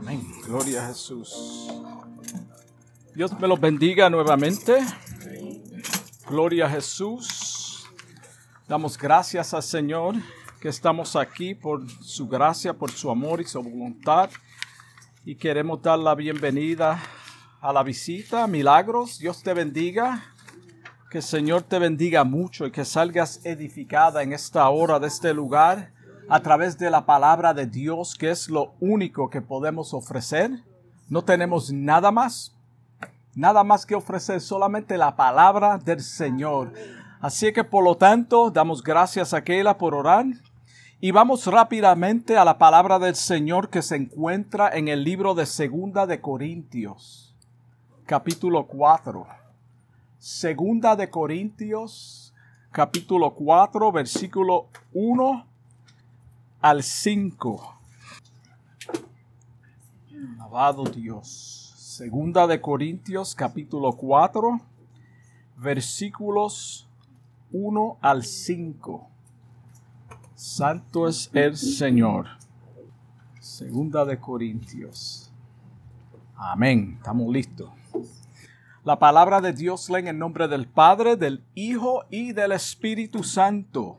Amén. Gloria a Jesús. Dios me los bendiga nuevamente. Gloria a Jesús. Damos gracias al Señor que estamos aquí por su gracia, por su amor y su voluntad. Y queremos dar la bienvenida a la visita. Milagros. Dios te bendiga. Que el Señor te bendiga mucho y que salgas edificada en esta hora de este lugar a través de la palabra de Dios, que es lo único que podemos ofrecer. No tenemos nada más, nada más que ofrecer, solamente la palabra del Señor. Así que por lo tanto, damos gracias a Keila por orar. Y vamos rápidamente a la palabra del Señor que se encuentra en el libro de Segunda de Corintios, capítulo 4. Segunda de Corintios, capítulo 4, versículo 1 al 5. Alabado Dios. Segunda de Corintios capítulo 4 versículos 1 al 5. Santo es el Señor. Segunda de Corintios. Amén. Estamos listos. La palabra de Dios leen en nombre del Padre, del Hijo y del Espíritu Santo.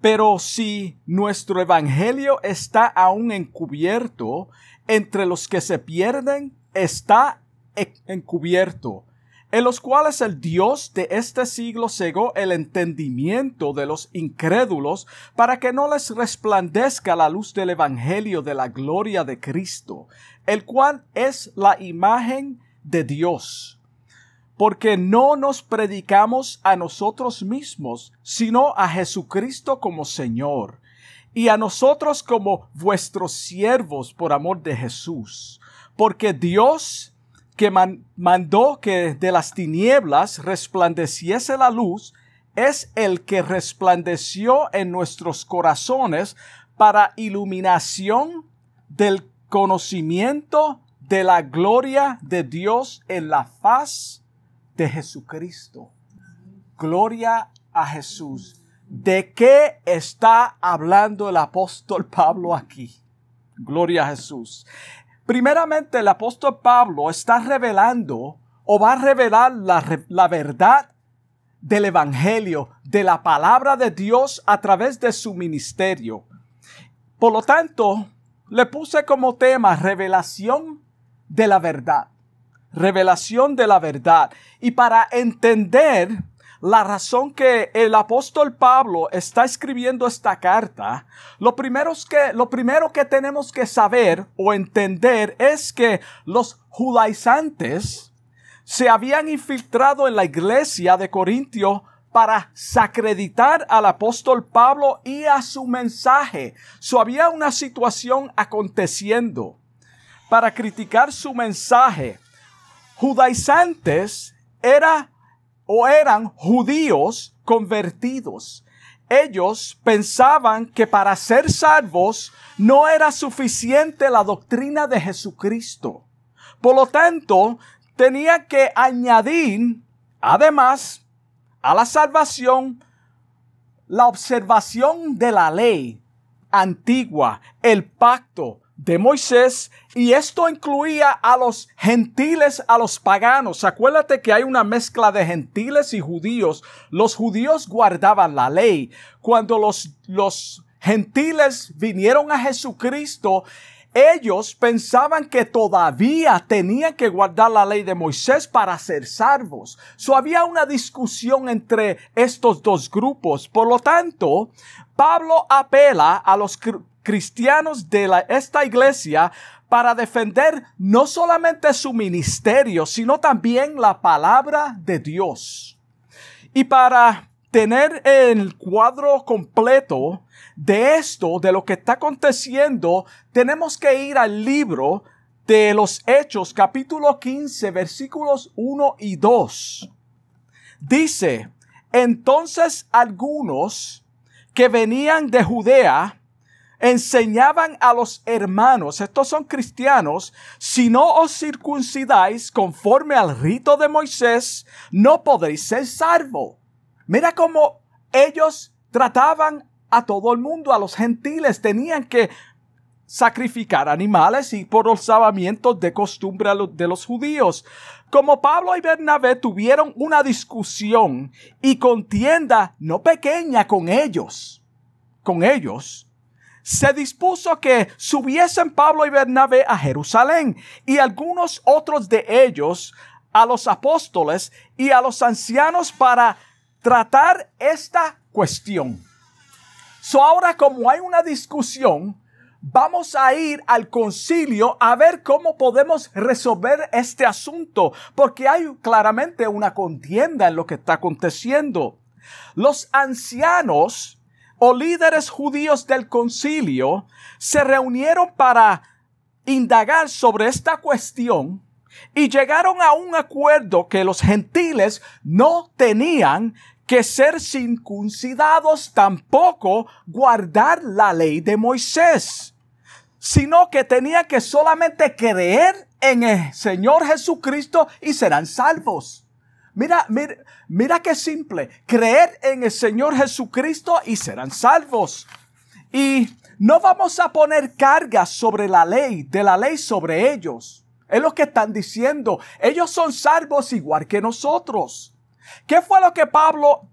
pero si nuestro evangelio está aún encubierto, entre los que se pierden está encubierto, en los cuales el Dios de este siglo cegó el entendimiento de los incrédulos para que no les resplandezca la luz del Evangelio de la gloria de Cristo, el cual es la imagen de Dios porque no nos predicamos a nosotros mismos, sino a Jesucristo como Señor, y a nosotros como vuestros siervos por amor de Jesús, porque Dios que mandó que de las tinieblas resplandeciese la luz, es el que resplandeció en nuestros corazones para iluminación del conocimiento de la gloria de Dios en la faz de Jesucristo. Gloria a Jesús. ¿De qué está hablando el apóstol Pablo aquí? Gloria a Jesús. Primeramente, el apóstol Pablo está revelando o va a revelar la, la verdad del Evangelio, de la palabra de Dios a través de su ministerio. Por lo tanto, le puse como tema revelación de la verdad revelación de la verdad. Y para entender la razón que el apóstol Pablo está escribiendo esta carta, lo primero, que, que tenemos que saber o entender es que los judaizantes se habían infiltrado en la iglesia de Corintio para sacreditar al apóstol Pablo y a su mensaje. So había una situación aconteciendo para criticar su mensaje judaizantes era o eran judíos convertidos. Ellos pensaban que para ser salvos no era suficiente la doctrina de Jesucristo. Por lo tanto, tenía que añadir, además, a la salvación, la observación de la ley antigua, el pacto, de Moisés y esto incluía a los gentiles, a los paganos. Acuérdate que hay una mezcla de gentiles y judíos. Los judíos guardaban la ley. Cuando los, los gentiles vinieron a Jesucristo, ellos pensaban que todavía tenían que guardar la ley de Moisés para ser salvos. So había una discusión entre estos dos grupos. Por lo tanto, Pablo apela a los cristianos de la, esta iglesia para defender no solamente su ministerio, sino también la palabra de Dios. Y para tener el cuadro completo de esto, de lo que está aconteciendo, tenemos que ir al libro de los Hechos, capítulo 15, versículos 1 y 2. Dice, entonces algunos que venían de Judea enseñaban a los hermanos, estos son cristianos, si no os circuncidáis conforme al rito de Moisés, no podréis ser salvo. Mira cómo ellos trataban a todo el mundo, a los gentiles, tenían que sacrificar animales y por los sabamientos de costumbre de los judíos. Como Pablo y Bernabé tuvieron una discusión y contienda no pequeña con ellos, con ellos, se dispuso que subiesen Pablo y Bernabé a Jerusalén y algunos otros de ellos a los apóstoles y a los ancianos para tratar esta cuestión. So ahora como hay una discusión, vamos a ir al concilio a ver cómo podemos resolver este asunto, porque hay claramente una contienda en lo que está aconteciendo. Los ancianos o líderes judíos del concilio se reunieron para indagar sobre esta cuestión y llegaron a un acuerdo que los gentiles no tenían que ser circuncidados tampoco guardar la ley de Moisés, sino que tenían que solamente creer en el Señor Jesucristo y serán salvos. Mira, mira, mira qué simple. Creer en el Señor Jesucristo y serán salvos. Y no vamos a poner cargas sobre la ley, de la ley sobre ellos. Es lo que están diciendo. Ellos son salvos igual que nosotros. ¿Qué fue lo que Pablo,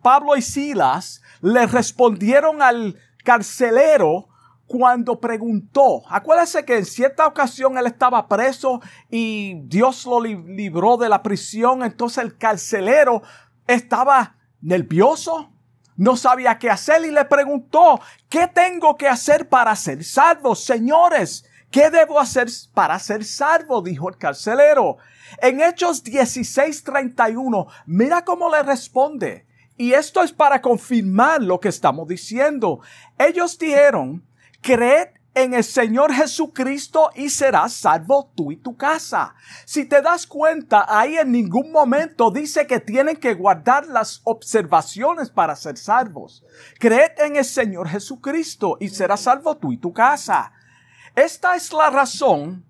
Pablo y Silas le respondieron al carcelero cuando preguntó? Acuérdese que en cierta ocasión él estaba preso y Dios lo libró de la prisión. Entonces el carcelero estaba nervioso, no sabía qué hacer y le preguntó, ¿qué tengo que hacer para ser salvo? Señores, ¿qué debo hacer para ser salvo? Dijo el carcelero. En Hechos 16:31, mira cómo le responde. Y esto es para confirmar lo que estamos diciendo. Ellos dijeron, creed en el Señor Jesucristo y serás salvo tú y tu casa. Si te das cuenta, ahí en ningún momento dice que tienen que guardar las observaciones para ser salvos. Creed en el Señor Jesucristo y serás salvo tú y tu casa. Esta es la razón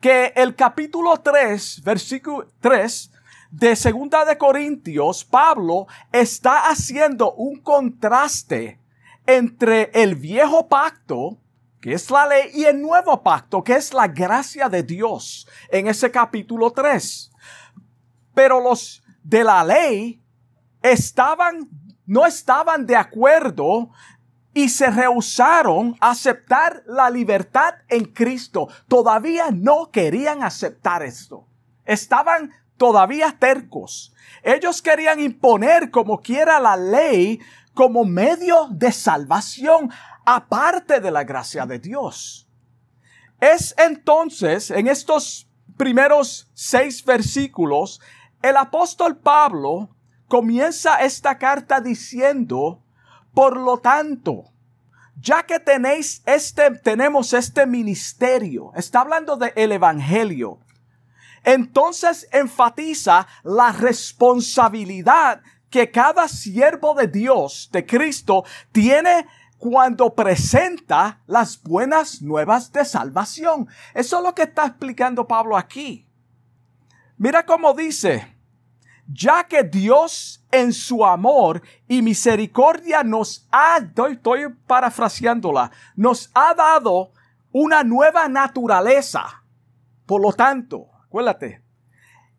que el capítulo 3, versículo 3 de Segunda de Corintios, Pablo está haciendo un contraste entre el viejo pacto, que es la ley, y el nuevo pacto, que es la gracia de Dios, en ese capítulo 3. Pero los de la ley estaban, no estaban de acuerdo y se rehusaron a aceptar la libertad en Cristo. Todavía no querían aceptar esto. Estaban todavía tercos. Ellos querían imponer como quiera la ley como medio de salvación aparte de la gracia de Dios. Es entonces en estos primeros seis versículos el apóstol Pablo comienza esta carta diciendo por lo tanto, ya que tenéis este, tenemos este ministerio, está hablando del el evangelio, entonces enfatiza la responsabilidad que cada siervo de Dios, de Cristo, tiene cuando presenta las buenas nuevas de salvación. Eso es lo que está explicando Pablo aquí. Mira cómo dice, ya que Dios en su amor y misericordia nos ha, estoy, estoy parafraseándola, nos ha dado una nueva naturaleza. Por lo tanto, acuérdate,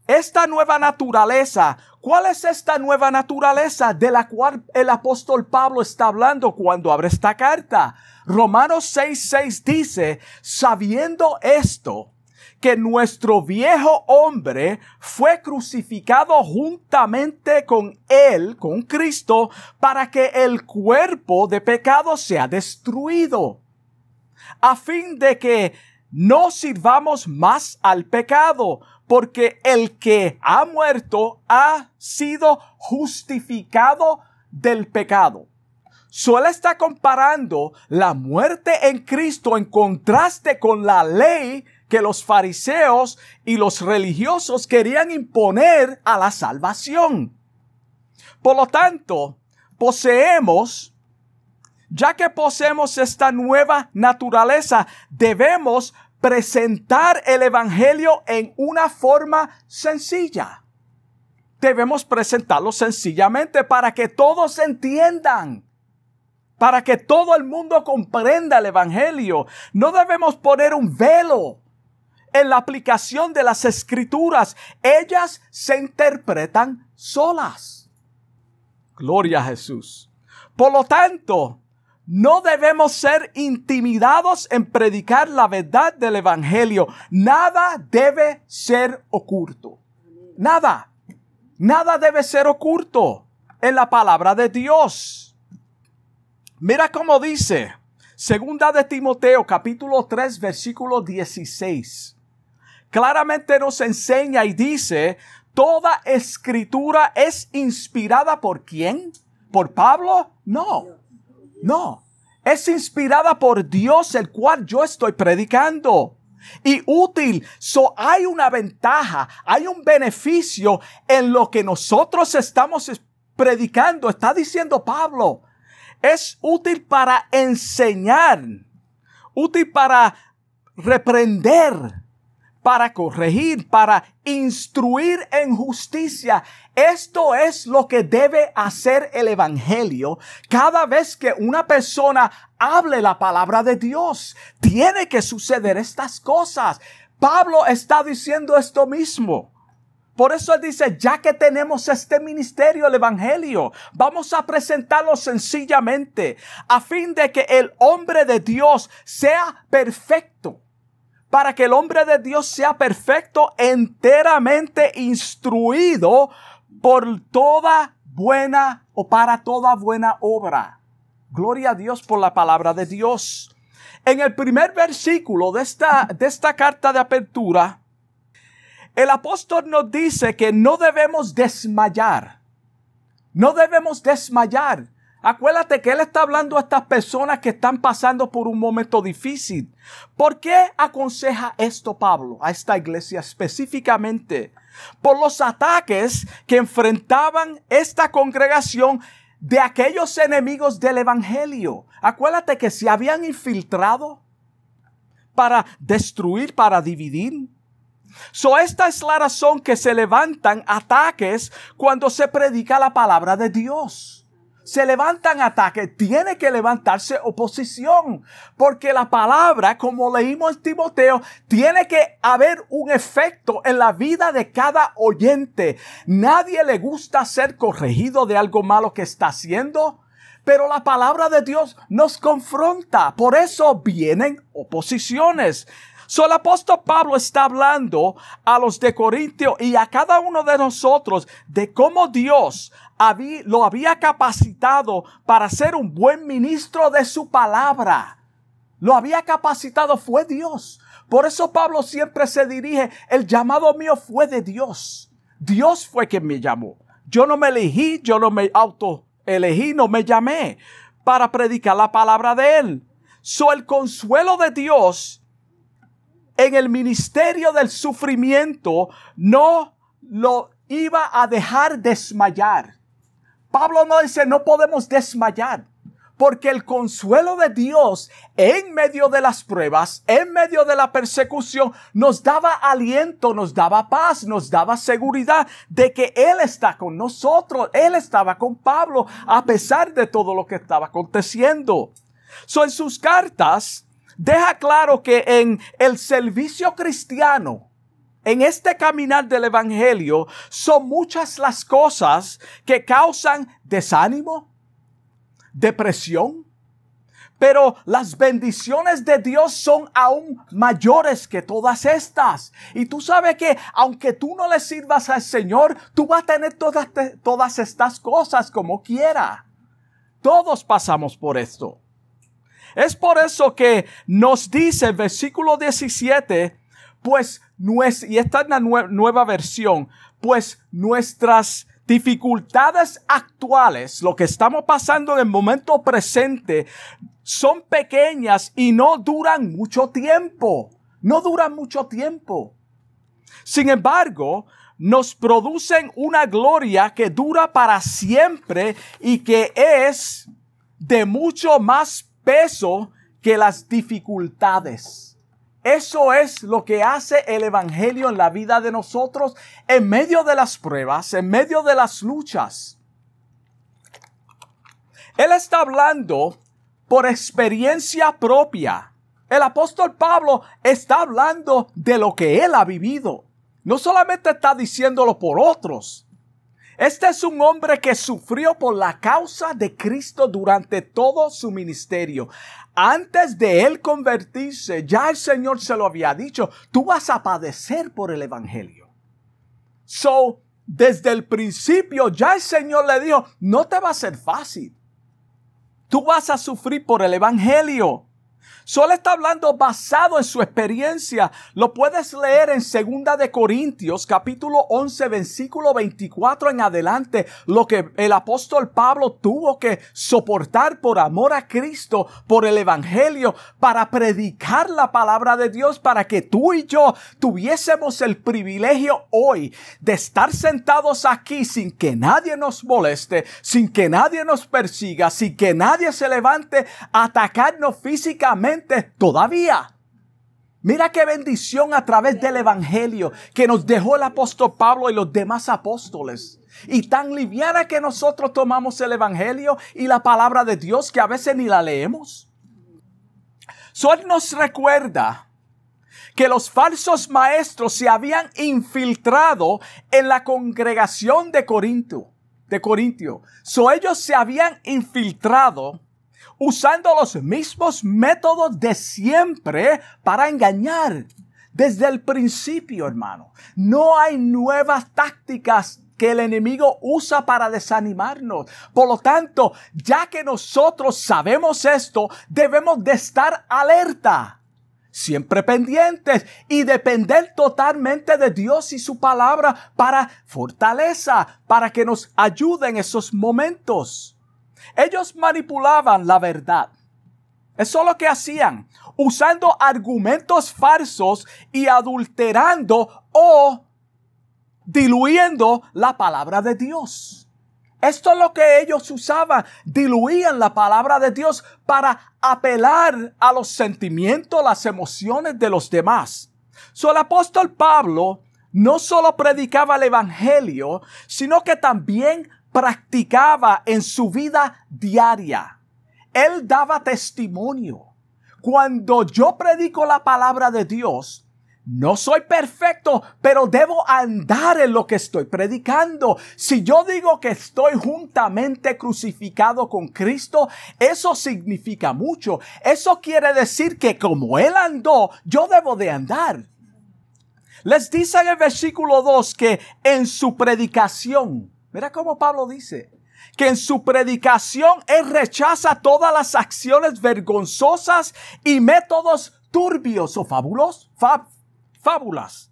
esta nueva naturaleza, ¿cuál es esta nueva naturaleza de la cual el apóstol Pablo está hablando cuando abre esta carta? Romanos 6:6 dice, sabiendo esto, que nuestro viejo hombre fue crucificado juntamente con él, con Cristo, para que el cuerpo de pecado sea destruido, a fin de que no sirvamos más al pecado, porque el que ha muerto ha sido justificado del pecado. Suele está comparando la muerte en Cristo en contraste con la ley que los fariseos y los religiosos querían imponer a la salvación. Por lo tanto, poseemos, ya que poseemos esta nueva naturaleza, debemos presentar el Evangelio en una forma sencilla. Debemos presentarlo sencillamente para que todos entiendan para que todo el mundo comprenda el Evangelio. No debemos poner un velo en la aplicación de las escrituras. Ellas se interpretan solas. Gloria a Jesús. Por lo tanto, no debemos ser intimidados en predicar la verdad del Evangelio. Nada debe ser oculto. Nada. Nada debe ser oculto en la palabra de Dios. Mira cómo dice, segunda de Timoteo capítulo 3 versículo 16. Claramente nos enseña y dice, toda escritura es inspirada por quién? ¿Por Pablo? No, no. Es inspirada por Dios, el cual yo estoy predicando. Y útil. So hay una ventaja, hay un beneficio en lo que nosotros estamos predicando. Está diciendo Pablo es útil para enseñar, útil para reprender, para corregir, para instruir en justicia. Esto es lo que debe hacer el Evangelio cada vez que una persona hable la palabra de Dios. Tiene que suceder estas cosas. Pablo está diciendo esto mismo. Por eso él dice, ya que tenemos este ministerio, el Evangelio, vamos a presentarlo sencillamente a fin de que el hombre de Dios sea perfecto. Para que el hombre de Dios sea perfecto, enteramente instruido por toda buena o para toda buena obra. Gloria a Dios por la palabra de Dios. En el primer versículo de esta, de esta carta de apertura, el apóstol nos dice que no debemos desmayar. No debemos desmayar. Acuérdate que él está hablando a estas personas que están pasando por un momento difícil. ¿Por qué aconseja esto Pablo a esta iglesia específicamente? Por los ataques que enfrentaban esta congregación de aquellos enemigos del Evangelio. Acuérdate que se habían infiltrado para destruir, para dividir. So, esta es la razón que se levantan ataques cuando se predica la palabra de Dios. Se levantan ataques, tiene que levantarse oposición, porque la palabra, como leímos en Timoteo, tiene que haber un efecto en la vida de cada oyente. Nadie le gusta ser corregido de algo malo que está haciendo, pero la palabra de Dios nos confronta. Por eso vienen oposiciones. So, el apóstol Pablo está hablando a los de Corintio y a cada uno de nosotros de cómo Dios lo había capacitado para ser un buen ministro de su palabra. Lo había capacitado, fue Dios. Por eso Pablo siempre se dirige, el llamado mío fue de Dios. Dios fue quien me llamó. Yo no me elegí, yo no me auto elegí, no me llamé para predicar la palabra de Él. So el consuelo de Dios en el ministerio del sufrimiento no lo iba a dejar desmayar. Pablo no dice no podemos desmayar. Porque el consuelo de Dios en medio de las pruebas, en medio de la persecución, nos daba aliento, nos daba paz, nos daba seguridad de que Él está con nosotros. Él estaba con Pablo a pesar de todo lo que estaba aconteciendo. So, en sus cartas, deja claro que en el servicio cristiano, en este caminar del Evangelio, son muchas las cosas que causan desánimo, depresión, pero las bendiciones de Dios son aún mayores que todas estas. Y tú sabes que aunque tú no le sirvas al Señor, tú vas a tener todas, todas estas cosas como quiera. Todos pasamos por esto. Es por eso que nos dice el versículo 17, pues, y esta es la nueva versión, pues nuestras dificultades actuales, lo que estamos pasando en el momento presente, son pequeñas y no duran mucho tiempo. No duran mucho tiempo. Sin embargo, nos producen una gloria que dura para siempre y que es de mucho más peso que las dificultades. Eso es lo que hace el Evangelio en la vida de nosotros en medio de las pruebas, en medio de las luchas. Él está hablando por experiencia propia. El apóstol Pablo está hablando de lo que él ha vivido. No solamente está diciéndolo por otros. Este es un hombre que sufrió por la causa de Cristo durante todo su ministerio. Antes de él convertirse, ya el Señor se lo había dicho, tú vas a padecer por el Evangelio. So, desde el principio ya el Señor le dijo, no te va a ser fácil. Tú vas a sufrir por el Evangelio. Solo está hablando basado en su experiencia. Lo puedes leer en Segunda de Corintios, capítulo 11, versículo 24 en adelante, lo que el apóstol Pablo tuvo que soportar por amor a Cristo, por el evangelio, para predicar la palabra de Dios, para que tú y yo tuviésemos el privilegio hoy de estar sentados aquí sin que nadie nos moleste, sin que nadie nos persiga, sin que nadie se levante a atacarnos físicamente todavía. Mira qué bendición a través del Evangelio que nos dejó el apóstol Pablo y los demás apóstoles. Y tan liviana que nosotros tomamos el Evangelio y la palabra de Dios que a veces ni la leemos. Sol nos recuerda que los falsos maestros se habían infiltrado en la congregación de Corinto, de Corintio. So ellos se habían infiltrado usando los mismos métodos de siempre para engañar. Desde el principio, hermano, no hay nuevas tácticas que el enemigo usa para desanimarnos. Por lo tanto, ya que nosotros sabemos esto, debemos de estar alerta, siempre pendientes y depender totalmente de Dios y su palabra para fortaleza, para que nos ayude en esos momentos. Ellos manipulaban la verdad. Eso es lo que hacían, usando argumentos falsos y adulterando o diluyendo la palabra de Dios. Esto es lo que ellos usaban, diluían la palabra de Dios para apelar a los sentimientos, las emociones de los demás. So, el apóstol Pablo no solo predicaba el Evangelio, sino que también practicaba en su vida diaria. Él daba testimonio. Cuando yo predico la palabra de Dios, no soy perfecto, pero debo andar en lo que estoy predicando. Si yo digo que estoy juntamente crucificado con Cristo, eso significa mucho. Eso quiere decir que como Él andó, yo debo de andar. Les dice en el versículo 2 que en su predicación, Mira cómo Pablo dice que en su predicación él rechaza todas las acciones vergonzosas y métodos turbios o fábulos, fábulas.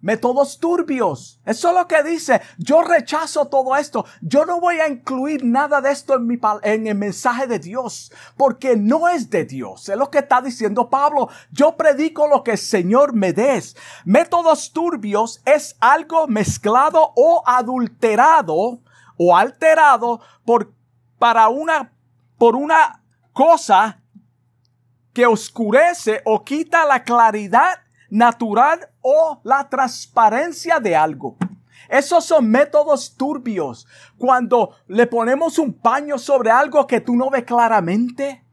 Métodos turbios. Eso es lo que dice. Yo rechazo todo esto. Yo no voy a incluir nada de esto en, mi, en el mensaje de Dios. Porque no es de Dios. Es lo que está diciendo Pablo. Yo predico lo que el Señor me des. Métodos turbios es algo mezclado o adulterado o alterado por, para una, por una cosa que oscurece o quita la claridad natural o la transparencia de algo. Esos son métodos turbios. Cuando le ponemos un paño sobre algo que tú no ves claramente.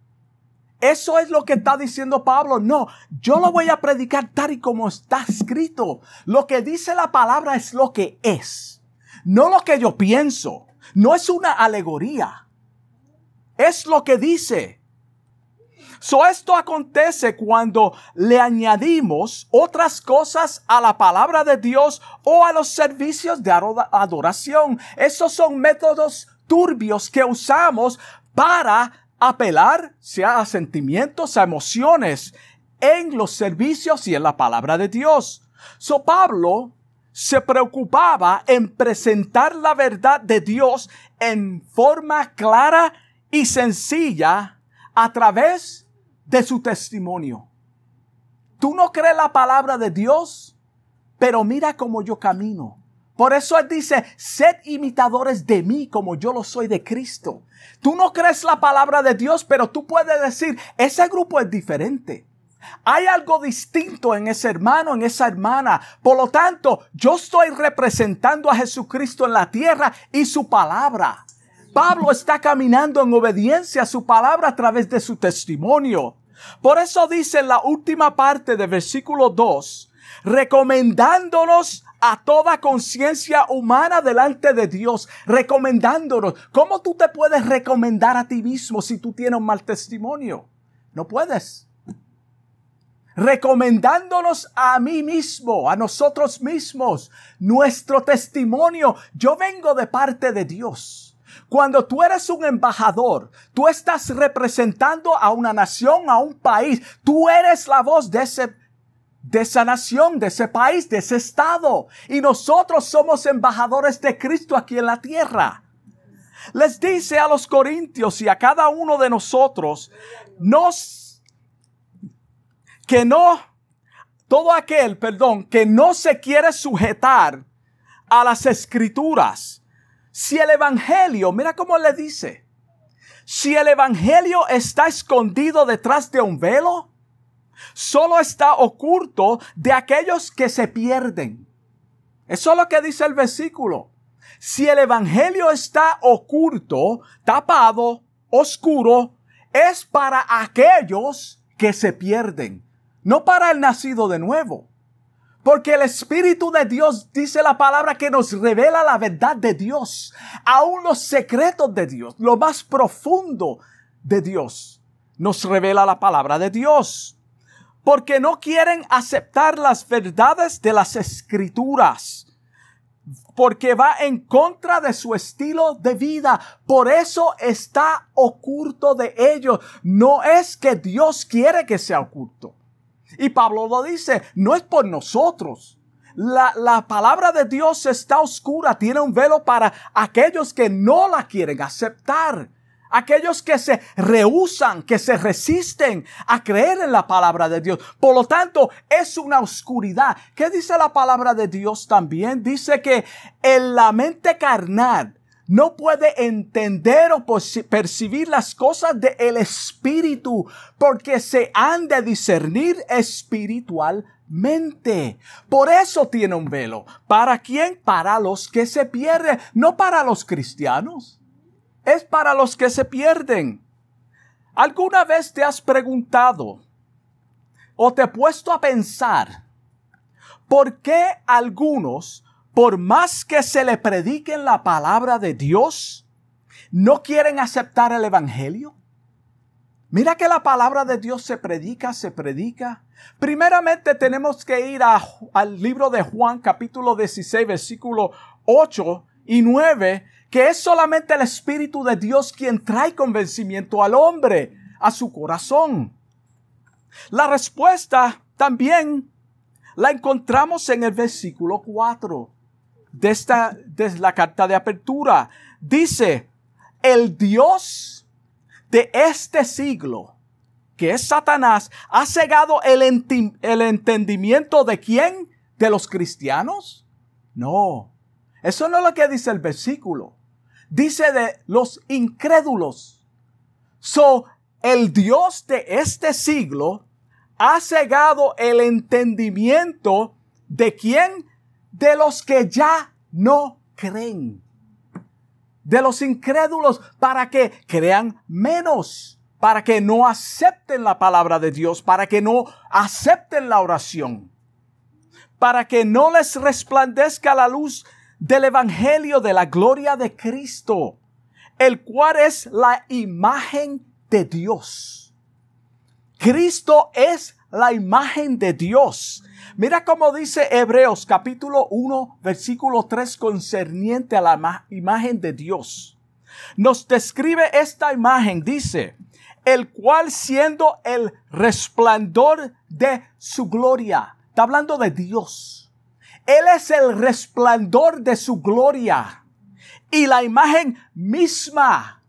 Eso es lo que está diciendo Pablo. No, yo lo voy a predicar tal y como está escrito. Lo que dice la palabra es lo que es. No lo que yo pienso. No es una alegoría. Es lo que dice. So esto acontece cuando le añadimos otras cosas a la palabra de Dios o a los servicios de adoración. Esos son métodos turbios que usamos para apelar sea a sentimientos, a emociones en los servicios y en la palabra de Dios. So Pablo se preocupaba en presentar la verdad de Dios en forma clara y sencilla a través de su testimonio. Tú no crees la palabra de Dios, pero mira cómo yo camino. Por eso Él dice, sed imitadores de mí como yo lo soy de Cristo. Tú no crees la palabra de Dios, pero tú puedes decir, ese grupo es diferente. Hay algo distinto en ese hermano, en esa hermana. Por lo tanto, yo estoy representando a Jesucristo en la tierra y su palabra. Pablo está caminando en obediencia a su palabra a través de su testimonio. Por eso dice en la última parte del versículo 2, recomendándonos a toda conciencia humana delante de Dios, recomendándonos. ¿Cómo tú te puedes recomendar a ti mismo si tú tienes un mal testimonio? No puedes recomendándonos a mí mismo, a nosotros mismos, nuestro testimonio. Yo vengo de parte de Dios. Cuando tú eres un embajador, tú estás representando a una nación, a un país. Tú eres la voz de ese de esa nación, de ese país, de ese estado. Y nosotros somos embajadores de Cristo aquí en la tierra. Les dice a los corintios y a cada uno de nosotros, nos que no, todo aquel, perdón, que no se quiere sujetar a las escrituras. Si el Evangelio, mira cómo le dice, si el Evangelio está escondido detrás de un velo, solo está oculto de aquellos que se pierden. Eso es lo que dice el versículo. Si el Evangelio está oculto, tapado, oscuro, es para aquellos que se pierden no para el nacido de nuevo. Porque el Espíritu de Dios dice la palabra que nos revela la verdad de Dios, aún los secretos de Dios, lo más profundo de Dios. Nos revela la palabra de Dios. Porque no quieren aceptar las verdades de las escrituras. Porque va en contra de su estilo de vida. Por eso está oculto de ellos. No es que Dios quiere que sea oculto y Pablo lo dice, no es por nosotros. La, la, palabra de Dios está oscura, tiene un velo para aquellos que no la quieren aceptar. Aquellos que se rehusan, que se resisten a creer en la palabra de Dios. Por lo tanto, es una oscuridad. ¿Qué dice la palabra de Dios también? Dice que en la mente carnal no puede entender o percibir las cosas del espíritu porque se han de discernir espiritualmente. Por eso tiene un velo. ¿Para quién? Para los que se pierden, no para los cristianos. Es para los que se pierden. ¿Alguna vez te has preguntado o te he puesto a pensar por qué algunos por más que se le prediquen la palabra de Dios, no quieren aceptar el Evangelio. Mira que la palabra de Dios se predica, se predica. Primeramente tenemos que ir al libro de Juan capítulo 16 versículo 8 y 9, que es solamente el Espíritu de Dios quien trae convencimiento al hombre, a su corazón. La respuesta también la encontramos en el versículo 4 de esta, de la carta de apertura. Dice, el Dios de este siglo, que es Satanás, ha cegado el, el entendimiento de quién? ¿De los cristianos? No, eso no es lo que dice el versículo. Dice de los incrédulos. So, el Dios de este siglo ha cegado el entendimiento de quién? De los que ya no creen. De los incrédulos para que crean menos, para que no acepten la palabra de Dios, para que no acepten la oración, para que no les resplandezca la luz del Evangelio de la gloria de Cristo, el cual es la imagen de Dios. Cristo es la imagen de Dios. Mira cómo dice Hebreos capítulo 1 versículo 3 concerniente a la imagen de Dios. Nos describe esta imagen, dice, el cual siendo el resplandor de su gloria. Está hablando de Dios. Él es el resplandor de su gloria y la imagen misma.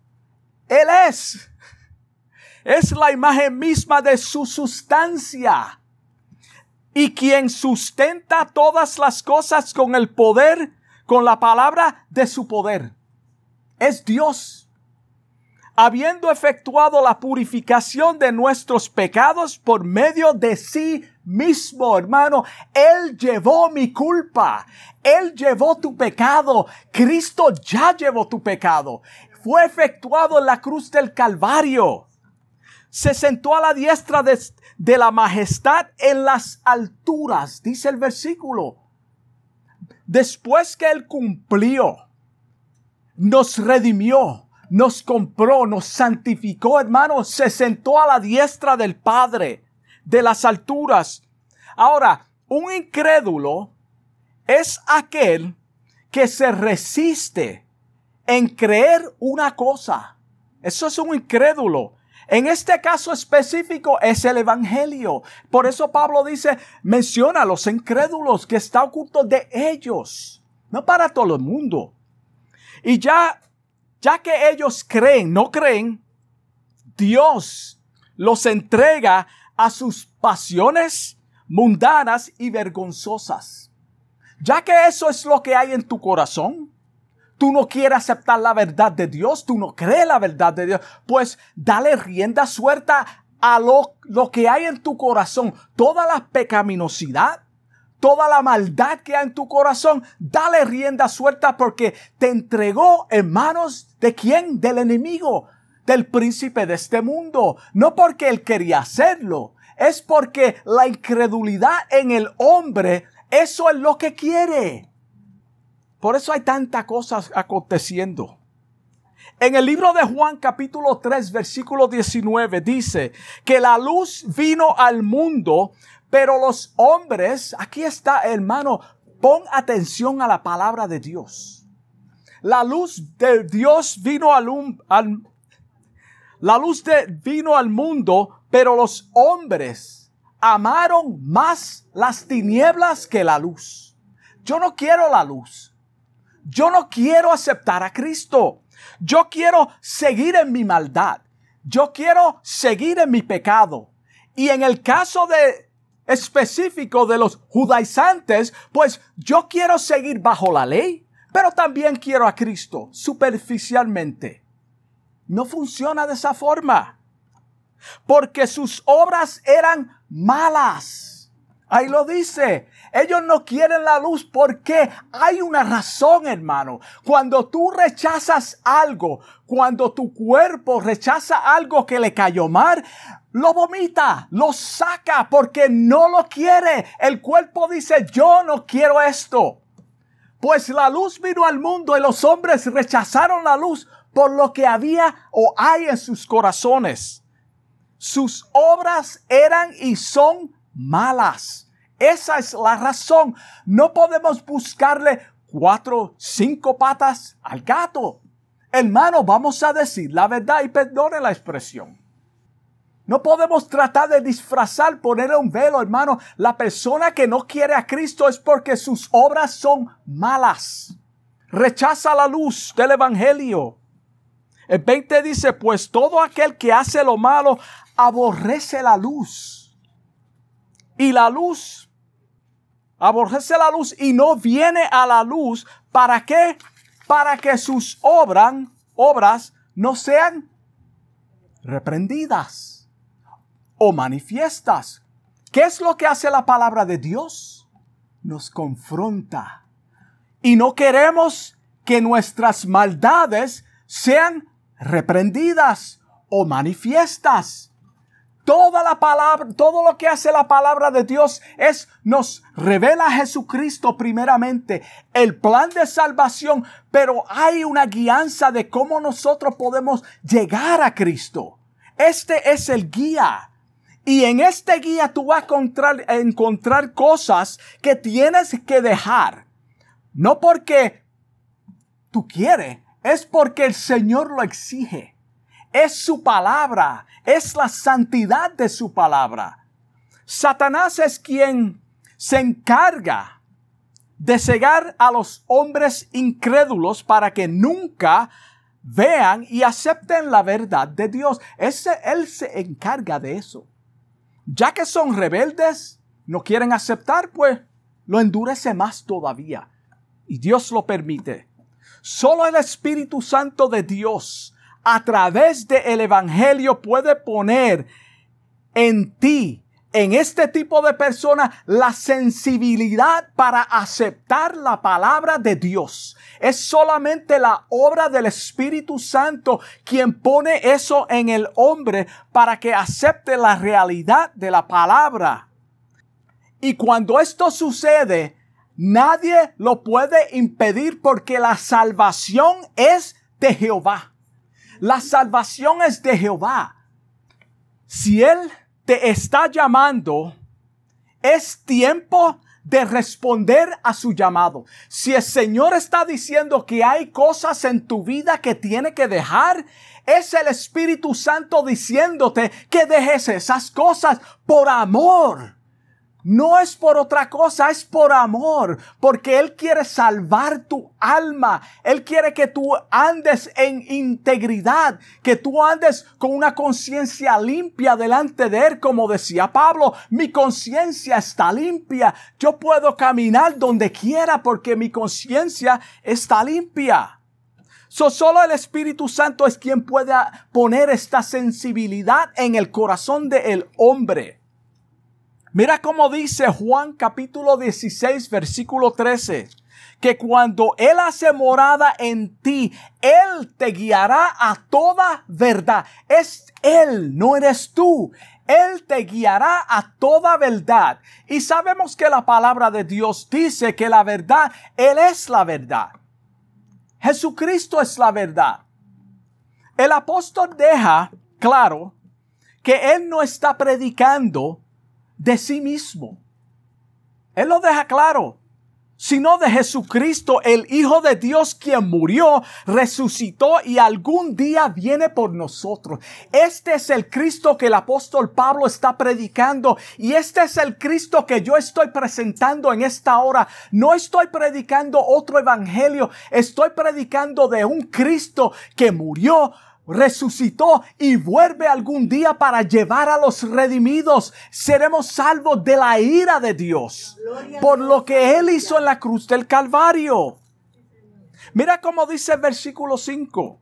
Él es. Es la imagen misma de su sustancia. Y quien sustenta todas las cosas con el poder, con la palabra de su poder. Es Dios habiendo efectuado la purificación de nuestros pecados por medio de sí mismo, hermano. Él llevó mi culpa. Él llevó tu pecado. Cristo ya llevó tu pecado. Fue efectuado en la cruz del Calvario. Se sentó a la diestra de, la majestad en las alturas, dice el versículo. Después que Él cumplió, nos redimió nos compró, nos santificó, hermano, se sentó a la diestra del Padre de las alturas. Ahora, un incrédulo es aquel que se resiste en creer una cosa. Eso es un incrédulo. En este caso específico es el Evangelio. Por eso Pablo dice, menciona a los incrédulos que está oculto de ellos, no para todo el mundo. Y ya ya que ellos creen, no creen, Dios los entrega a sus pasiones mundanas y vergonzosas. Ya que eso es lo que hay en tu corazón, tú no quieres aceptar la verdad de Dios, tú no crees la verdad de Dios, pues dale rienda suelta a lo, lo que hay en tu corazón, toda la pecaminosidad, toda la maldad que hay en tu corazón, dale rienda suelta porque te entregó en manos de quién? Del enemigo, del príncipe de este mundo. No porque él quería hacerlo, es porque la incredulidad en el hombre, eso es lo que quiere. Por eso hay tantas cosas aconteciendo. En el libro de Juan capítulo 3 versículo 19 dice que la luz vino al mundo, pero los hombres, aquí está hermano, pon atención a la palabra de Dios. La luz de Dios vino al, la luz de vino al mundo, pero los hombres amaron más las tinieblas que la luz. Yo no quiero la luz. Yo no quiero aceptar a Cristo. Yo quiero seguir en mi maldad. Yo quiero seguir en mi pecado. Y en el caso de específico de los judaizantes, pues yo quiero seguir bajo la ley, pero también quiero a Cristo superficialmente. No funciona de esa forma, porque sus obras eran malas. Ahí lo dice. Ellos no quieren la luz porque hay una razón, hermano. Cuando tú rechazas algo, cuando tu cuerpo rechaza algo que le cayó mal, lo vomita, lo saca porque no lo quiere. El cuerpo dice, yo no quiero esto. Pues la luz vino al mundo y los hombres rechazaron la luz por lo que había o hay en sus corazones. Sus obras eran y son malas. Esa es la razón. No podemos buscarle cuatro, cinco patas al gato. Hermano, vamos a decir la verdad y perdone la expresión. No podemos tratar de disfrazar, poner un velo, hermano. La persona que no quiere a Cristo es porque sus obras son malas. Rechaza la luz del Evangelio. El 20 dice, pues todo aquel que hace lo malo aborrece la luz. Y la luz, aborrece la luz y no viene a la luz. ¿Para qué? Para que sus obras, obras no sean reprendidas o manifiestas. ¿Qué es lo que hace la palabra de Dios? Nos confronta. Y no queremos que nuestras maldades sean reprendidas o manifiestas. Toda la palabra, todo lo que hace la palabra de Dios es nos revela a Jesucristo primeramente, el plan de salvación, pero hay una guianza de cómo nosotros podemos llegar a Cristo. Este es el guía. Y en este guía tú vas a encontrar, encontrar cosas que tienes que dejar. No porque tú quieres, es porque el Señor lo exige. Es su palabra, es la santidad de su palabra. Satanás es quien se encarga de cegar a los hombres incrédulos para que nunca vean y acepten la verdad de Dios. Ese, él se encarga de eso. Ya que son rebeldes, no quieren aceptar, pues lo endurece más todavía. Y Dios lo permite. Solo el Espíritu Santo de Dios, a través del Evangelio, puede poner en ti en este tipo de personas la sensibilidad para aceptar la palabra de Dios. Es solamente la obra del Espíritu Santo quien pone eso en el hombre para que acepte la realidad de la palabra. Y cuando esto sucede, nadie lo puede impedir porque la salvación es de Jehová. La salvación es de Jehová. Si Él te está llamando, es tiempo de responder a su llamado. Si el Señor está diciendo que hay cosas en tu vida que tiene que dejar, es el Espíritu Santo diciéndote que dejes esas cosas por amor. No es por otra cosa, es por amor, porque Él quiere salvar tu alma. Él quiere que tú andes en integridad, que tú andes con una conciencia limpia delante de Él, como decía Pablo, mi conciencia está limpia. Yo puedo caminar donde quiera porque mi conciencia está limpia. solo el Espíritu Santo es quien puede poner esta sensibilidad en el corazón del hombre. Mira cómo dice Juan capítulo 16 versículo 13 que cuando Él hace morada en ti, Él te guiará a toda verdad. Es Él, no eres tú. Él te guiará a toda verdad. Y sabemos que la palabra de Dios dice que la verdad, Él es la verdad. Jesucristo es la verdad. El apóstol deja claro que Él no está predicando de sí mismo. Él lo deja claro, sino de Jesucristo, el Hijo de Dios, quien murió, resucitó y algún día viene por nosotros. Este es el Cristo que el apóstol Pablo está predicando y este es el Cristo que yo estoy presentando en esta hora. No estoy predicando otro evangelio, estoy predicando de un Cristo que murió, resucitó y vuelve algún día para llevar a los redimidos. Seremos salvos de la ira de Dios por lo que Él hizo en la cruz del Calvario. Mira cómo dice el versículo 5.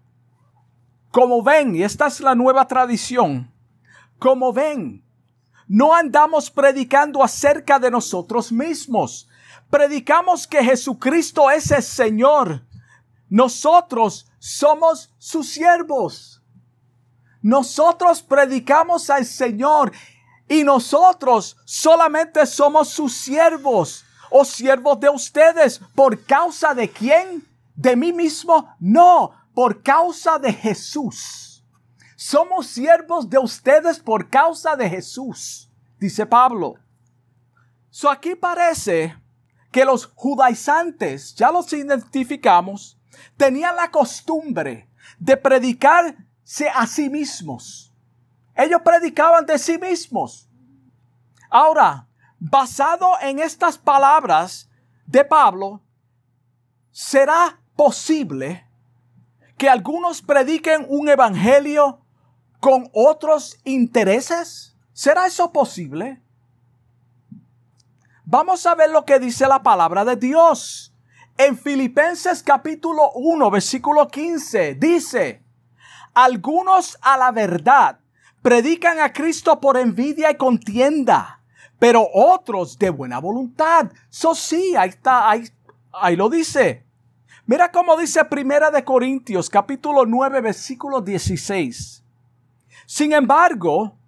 Como ven, y esta es la nueva tradición, como ven, no andamos predicando acerca de nosotros mismos. Predicamos que Jesucristo es el Señor. Nosotros somos sus siervos. Nosotros predicamos al Señor y nosotros solamente somos sus siervos o siervos de ustedes. ¿Por causa de quién? ¿De mí mismo? No, por causa de Jesús. Somos siervos de ustedes por causa de Jesús, dice Pablo. So aquí parece que los judaizantes, ya los identificamos, tenían la costumbre de predicarse a sí mismos. Ellos predicaban de sí mismos. Ahora, basado en estas palabras de Pablo, ¿será posible que algunos prediquen un evangelio con otros intereses? ¿Será eso posible? Vamos a ver lo que dice la palabra de Dios. En Filipenses capítulo 1, versículo 15, dice, algunos a la verdad predican a Cristo por envidia y contienda, pero otros de buena voluntad. Eso sí, ahí está, ahí, ahí lo dice. Mira cómo dice Primera de Corintios capítulo 9, versículo 16. Sin embargo,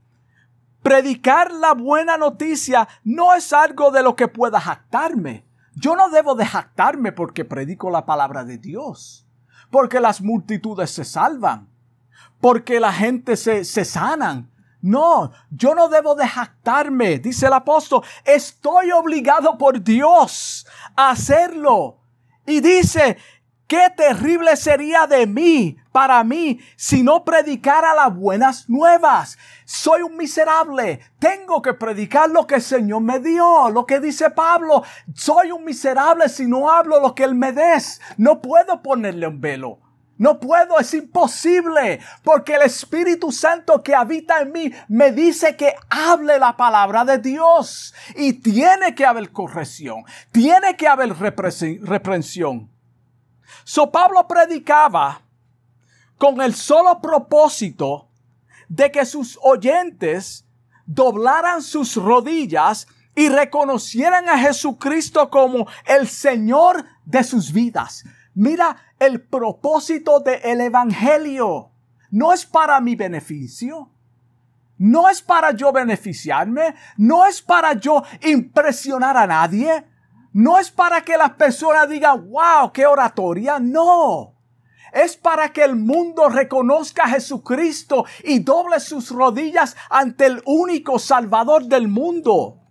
predicar la buena noticia no es algo de lo que pueda jactarme yo no debo de jactarme porque predico la palabra de Dios, porque las multitudes se salvan, porque la gente se, se sanan. No, yo no debo de jactarme, dice el apóstol. Estoy obligado por Dios a hacerlo. Y dice Qué terrible sería de mí, para mí, si no predicara las buenas nuevas. Soy un miserable. Tengo que predicar lo que el Señor me dio, lo que dice Pablo. Soy un miserable si no hablo lo que Él me des. No puedo ponerle un velo. No puedo, es imposible, porque el Espíritu Santo que habita en mí me dice que hable la palabra de Dios. Y tiene que haber corrección, tiene que haber reprensión. So Pablo predicaba con el solo propósito de que sus oyentes doblaran sus rodillas y reconocieran a Jesucristo como el Señor de sus vidas. Mira el propósito del Evangelio. No es para mi beneficio. No es para yo beneficiarme. No es para yo impresionar a nadie. No es para que las personas digan, wow, qué oratoria. No. Es para que el mundo reconozca a Jesucristo y doble sus rodillas ante el único Salvador del mundo.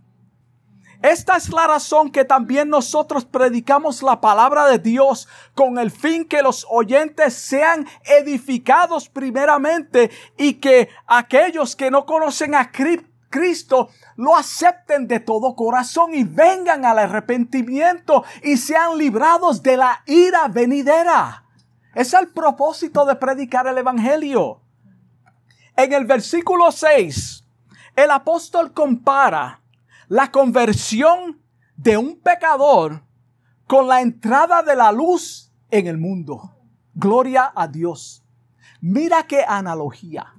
Esta es la razón que también nosotros predicamos la palabra de Dios con el fin que los oyentes sean edificados primeramente y que aquellos que no conocen a Cristo lo acepten de todo corazón y vengan al arrepentimiento y sean librados de la ira venidera. Es el propósito de predicar el Evangelio. En el versículo 6, el apóstol compara la conversión de un pecador con la entrada de la luz en el mundo. Gloria a Dios. Mira qué analogía.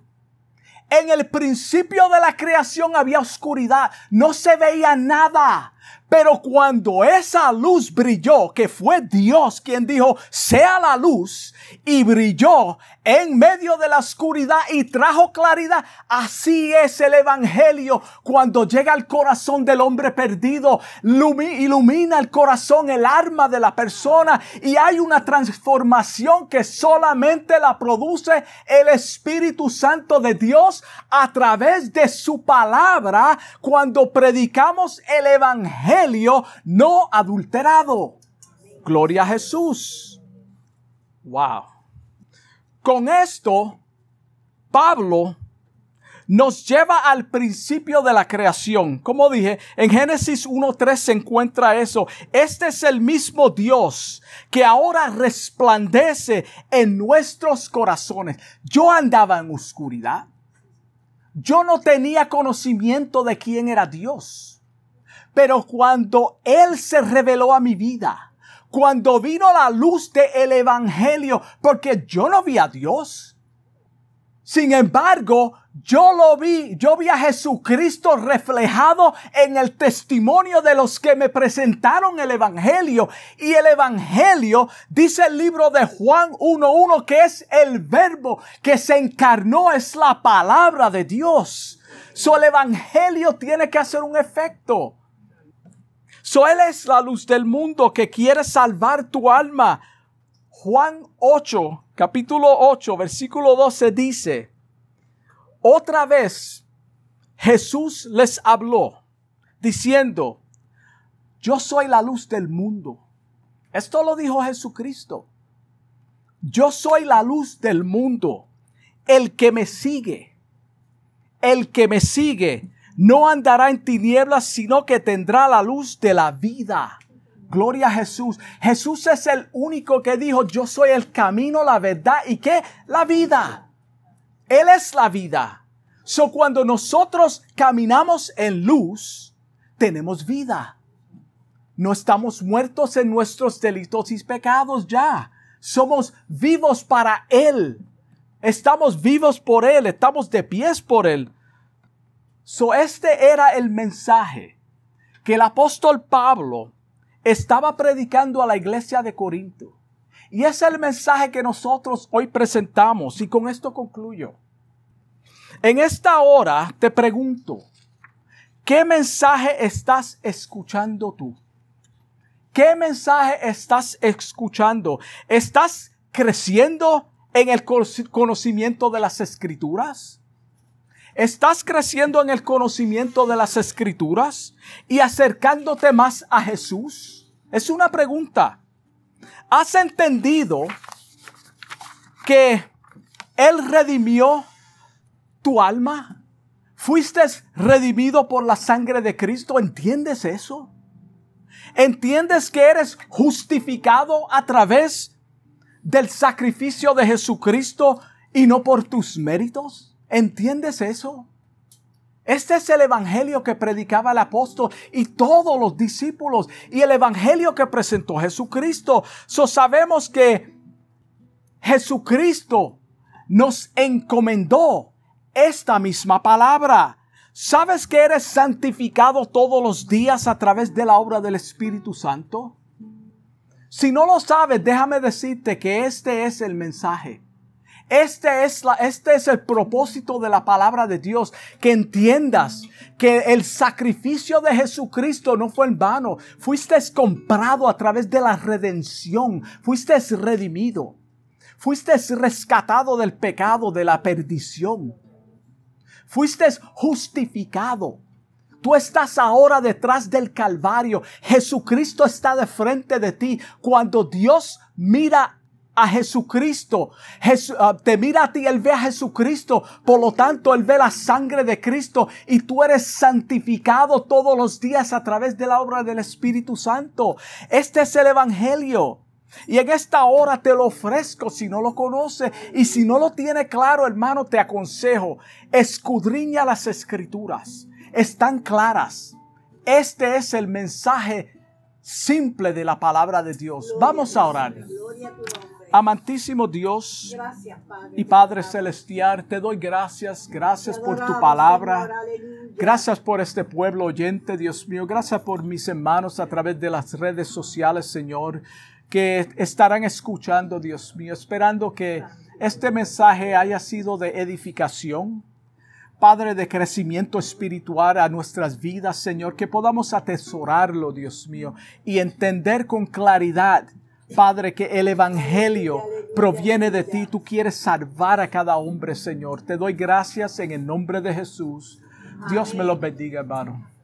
En el principio de la creación había oscuridad, no se veía nada. Pero cuando esa luz brilló, que fue Dios quien dijo, sea la luz, y brilló en medio de la oscuridad y trajo claridad, así es el Evangelio cuando llega al corazón del hombre perdido, ilumina el corazón, el alma de la persona, y hay una transformación que solamente la produce el Espíritu Santo de Dios a través de su palabra cuando predicamos el Evangelio no adulterado. Gloria a Jesús. Wow. Con esto, Pablo nos lleva al principio de la creación. Como dije, en Génesis 1.3 se encuentra eso. Este es el mismo Dios que ahora resplandece en nuestros corazones. Yo andaba en oscuridad. Yo no tenía conocimiento de quién era Dios. Pero cuando Él se reveló a mi vida, cuando vino la luz del Evangelio, porque yo no vi a Dios. Sin embargo, yo lo vi, yo vi a Jesucristo reflejado en el testimonio de los que me presentaron el Evangelio. Y el Evangelio, dice el libro de Juan 1.1, que es el verbo que se encarnó, es la palabra de Dios. So el Evangelio tiene que hacer un efecto. So Él es la luz del mundo que quiere salvar tu alma. Juan 8, capítulo 8, versículo 12 dice, otra vez Jesús les habló diciendo, yo soy la luz del mundo. Esto lo dijo Jesucristo. Yo soy la luz del mundo. El que me sigue, el que me sigue no andará en tinieblas, sino que tendrá la luz de la vida. Gloria a Jesús. Jesús es el único que dijo, yo soy el camino, la verdad y que la vida. Él es la vida. So cuando nosotros caminamos en luz, tenemos vida. No estamos muertos en nuestros delitos y pecados ya. Somos vivos para Él. Estamos vivos por Él. Estamos de pies por Él. So, este era el mensaje que el apóstol Pablo estaba predicando a la iglesia de Corinto. Y es el mensaje que nosotros hoy presentamos. Y con esto concluyo. En esta hora te pregunto, ¿qué mensaje estás escuchando tú? ¿Qué mensaje estás escuchando? ¿Estás creciendo en el conocimiento de las escrituras? ¿Estás creciendo en el conocimiento de las escrituras y acercándote más a Jesús? Es una pregunta. ¿Has entendido que Él redimió tu alma? ¿Fuiste redimido por la sangre de Cristo? ¿Entiendes eso? ¿Entiendes que eres justificado a través del sacrificio de Jesucristo y no por tus méritos? ¿Entiendes eso? Este es el evangelio que predicaba el apóstol y todos los discípulos y el evangelio que presentó Jesucristo. So sabemos que Jesucristo nos encomendó esta misma palabra. ¿Sabes que eres santificado todos los días a través de la obra del Espíritu Santo? Si no lo sabes, déjame decirte que este es el mensaje. Este es, la, este es el propósito de la palabra de Dios, que entiendas que el sacrificio de Jesucristo no fue en vano. Fuiste comprado a través de la redención, fuiste redimido, fuiste rescatado del pecado, de la perdición, fuiste justificado. Tú estás ahora detrás del Calvario. Jesucristo está de frente de ti. Cuando Dios mira a Jesucristo. Ah, te mira a ti, Él ve a Jesucristo. Por lo tanto, Él ve la sangre de Cristo y tú eres santificado todos los días a través de la obra del Espíritu Santo. Este es el Evangelio. Y en esta hora te lo ofrezco si no lo conoce y si no lo tiene claro, hermano, te aconsejo, escudriña las escrituras. Están claras. Este es el mensaje simple de la palabra de Dios. Vamos a orar. Amantísimo Dios y Padre Celestial, te doy gracias, gracias por tu palabra, gracias por este pueblo oyente, Dios mío, gracias por mis hermanos a través de las redes sociales, Señor, que estarán escuchando, Dios mío, esperando que este mensaje haya sido de edificación, Padre, de crecimiento espiritual a nuestras vidas, Señor, que podamos atesorarlo, Dios mío, y entender con claridad Padre, que el Evangelio proviene de ti. Tú quieres salvar a cada hombre, Señor. Te doy gracias en el nombre de Jesús. Dios me lo bendiga, hermano.